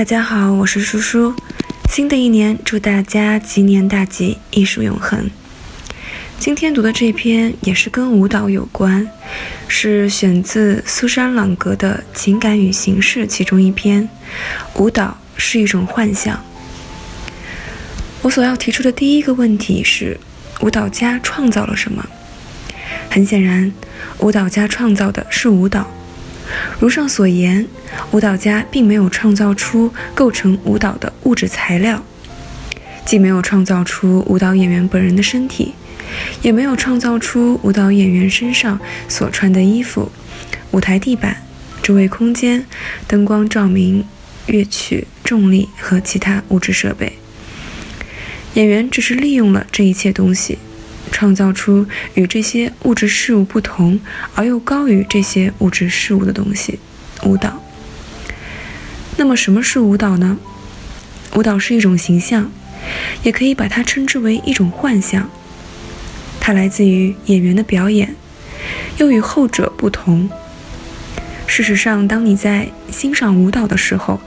大家好，我是叔叔。新的一年，祝大家吉年大吉，艺术永恒。今天读的这篇也是跟舞蹈有关，是选自苏珊·朗格的《情感与形式》其中一篇。舞蹈是一种幻象。我所要提出的第一个问题是：舞蹈家创造了什么？很显然，舞蹈家创造的是舞蹈。如上所言，舞蹈家并没有创造出构成舞蹈的物质材料，既没有创造出舞蹈演员本人的身体，也没有创造出舞蹈演员身上所穿的衣服、舞台地板、周围空间、灯光照明、乐曲、重力和其他物质设备。演员只是利用了这一切东西。创造出与这些物质事物不同而又高于这些物质事物的东西——舞蹈。那么，什么是舞蹈呢？舞蹈是一种形象，也可以把它称之为一种幻象。它来自于演员的表演，又与后者不同。事实上，当你在欣赏舞蹈的时候，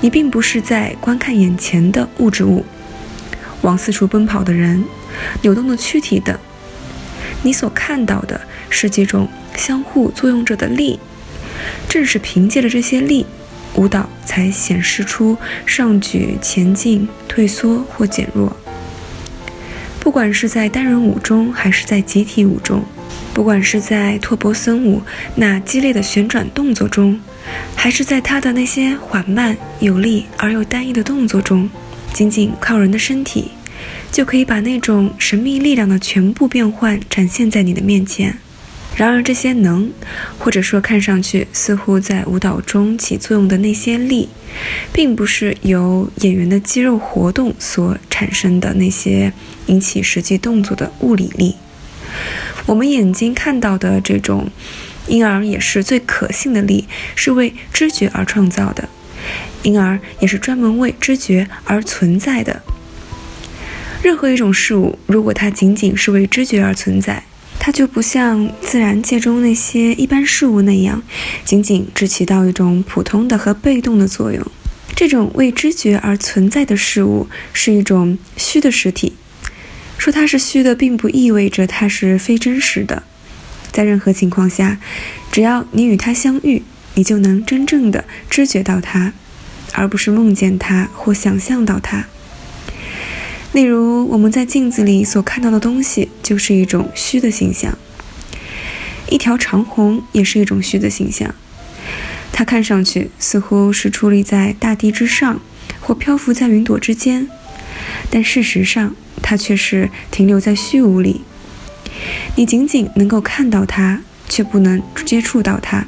你并不是在观看眼前的物质物，往四处奔跑的人。扭动的躯体等，你所看到的是几种相互作用着的力。正是凭借着这些力，舞蹈才显示出上举、前进、退缩或减弱。不管是在单人舞中，还是在集体舞中；不管是在托博森舞那激烈的旋转动作中，还是在他的那些缓慢、有力而又单一的动作中，仅仅靠人的身体。就可以把那种神秘力量的全部变换展现在你的面前。然而，这些能，或者说看上去似乎在舞蹈中起作用的那些力，并不是由演员的肌肉活动所产生的那些引起实际动作的物理力。我们眼睛看到的这种，因而也是最可信的力，是为知觉而创造的，因而也是专门为知觉而存在的。任何一种事物，如果它仅仅是为知觉而存在，它就不像自然界中那些一般事物那样，仅仅只起到一种普通的和被动的作用。这种为知觉而存在的事物是一种虚的实体。说它是虚的，并不意味着它是非真实的。在任何情况下，只要你与它相遇，你就能真正的知觉到它，而不是梦见它或想象到它。例如，我们在镜子里所看到的东西就是一种虚的形象。一条长虹也是一种虚的形象，它看上去似乎是矗立在大地之上，或漂浮在云朵之间，但事实上，它却是停留在虚无里。你仅仅能够看到它，却不能接触到它。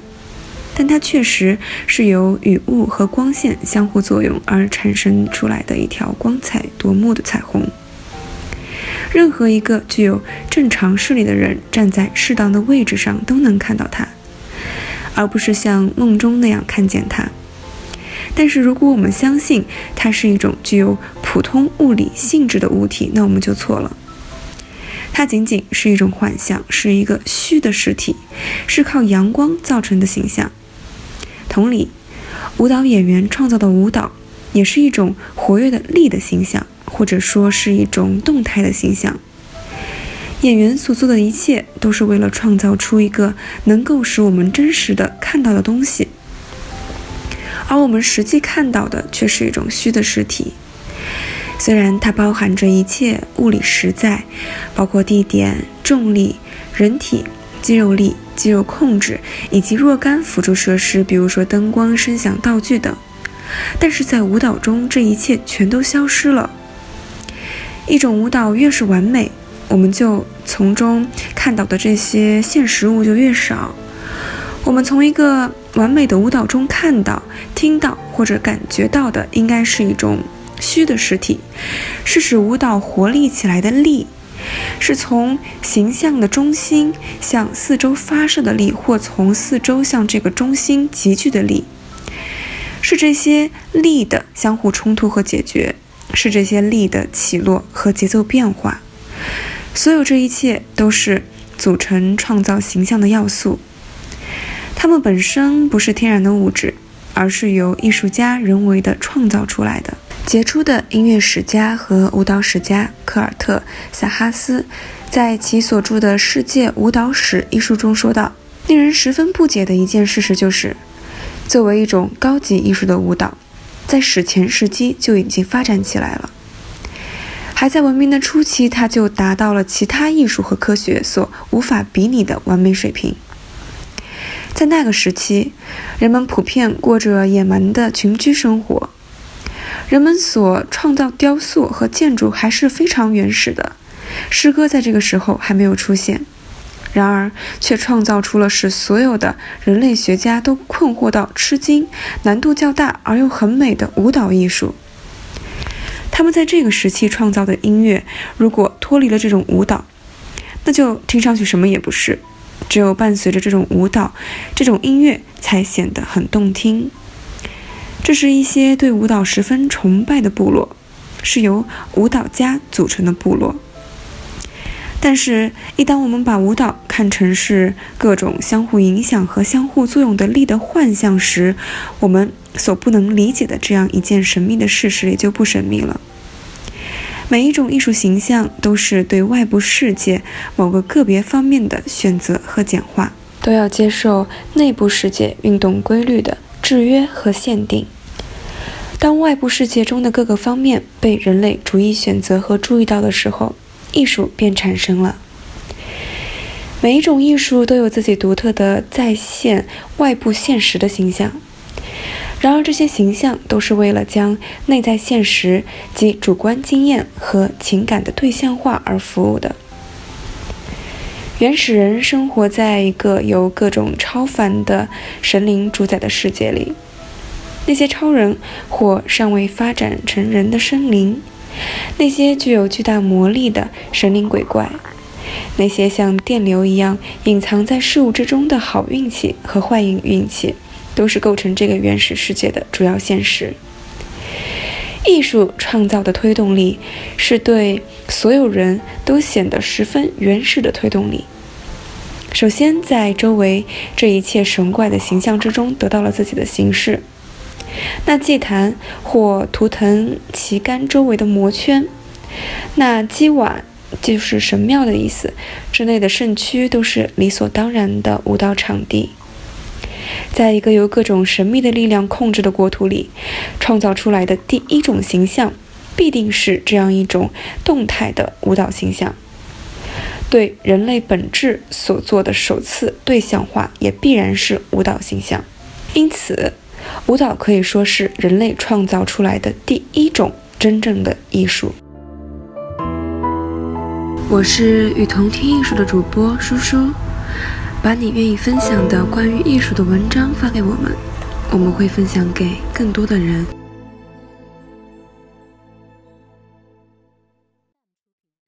但它确实是由雨雾和光线相互作用而产生出来的一条光彩夺目的彩虹。任何一个具有正常视力的人站在适当的位置上都能看到它，而不是像梦中那样看见它。但是，如果我们相信它是一种具有普通物理性质的物体，那我们就错了。它仅仅是一种幻象，是一个虚的实体，是靠阳光造成的形象。同理，舞蹈演员创造的舞蹈也是一种活跃的力的形象，或者说是一种动态的形象。演员所做的一切都是为了创造出一个能够使我们真实的看到的东西，而我们实际看到的却是一种虚的实体。虽然它包含着一切物理实在，包括地点、重力、人体。肌肉力、肌肉控制以及若干辅助设施，比如说灯光、声响、道具等。但是在舞蹈中，这一切全都消失了。一种舞蹈越是完美，我们就从中看到的这些现实物就越少。我们从一个完美的舞蹈中看到、听到或者感觉到的，应该是一种虚的实体，是使舞蹈活力起来的力，是从形象的中心向四周发射的力，或从四周向这个中心集聚的力，是这些力的相互冲突和解决，是这些力的起落和节奏变化。所有这一切都是组成创造形象的要素。它们本身不是天然的物质，而是由艺术家人为的创造出来的。杰出的音乐史家和舞蹈史家科尔特·萨哈斯在其所著的《世界舞蹈史》一书中说道：“令人十分不解的一件事实就是，作为一种高级艺术的舞蹈，在史前时期就已经发展起来了。还在文明的初期，它就达到了其他艺术和科学所无法比拟的完美水平。”在那个时期，人们普遍过着野蛮的群居生活。人们所创造雕塑和建筑还是非常原始的，诗歌在这个时候还没有出现。然而，却创造出了使所有的人类学家都困惑到吃惊、难度较大而又很美的舞蹈艺术。他们在这个时期创造的音乐，如果脱离了这种舞蹈，那就听上去什么也不是。只有伴随着这种舞蹈，这种音乐才显得很动听。这是一些对舞蹈十分崇拜的部落，是由舞蹈家组成的部落。但是，一当我们把舞蹈看成是各种相互影响和相互作用的力的幻象时，我们所不能理解的这样一件神秘的事实也就不神秘了。每一种艺术形象都是对外部世界某个个别方面的选择和简化，都要接受内部世界运动规律的制约和限定。当外部世界中的各个方面被人类逐一选择和注意到的时候，艺术便产生了。每一种艺术都有自己独特的再现外部现实的形象。然而，这些形象都是为了将内在现实及主观经验和情感的对象化而服务的。原始人生活在一个由各种超凡的神灵主宰的世界里，那些超人或尚未发展成人的生灵，那些具有巨大魔力的神灵鬼怪，那些像电流一样隐藏在事物之中的好运气和坏运运气。都是构成这个原始世界的主要现实。艺术创造的推动力是对所有人都显得十分原始的推动力。首先，在周围这一切神怪的形象之中得到了自己的形式。那祭坛或图腾旗杆周围的魔圈，那基瓦就是神庙的意思之内的圣区，都是理所当然的舞蹈场地。在一个由各种神秘的力量控制的国土里，创造出来的第一种形象，必定是这样一种动态的舞蹈形象。对人类本质所做的首次对象化，也必然是舞蹈形象。因此，舞蹈可以说是人类创造出来的第一种真正的艺术。我是雨桐听艺术的主播舒舒。把你愿意分享的关于艺术的文章发给我们，我们会分享给更多的人。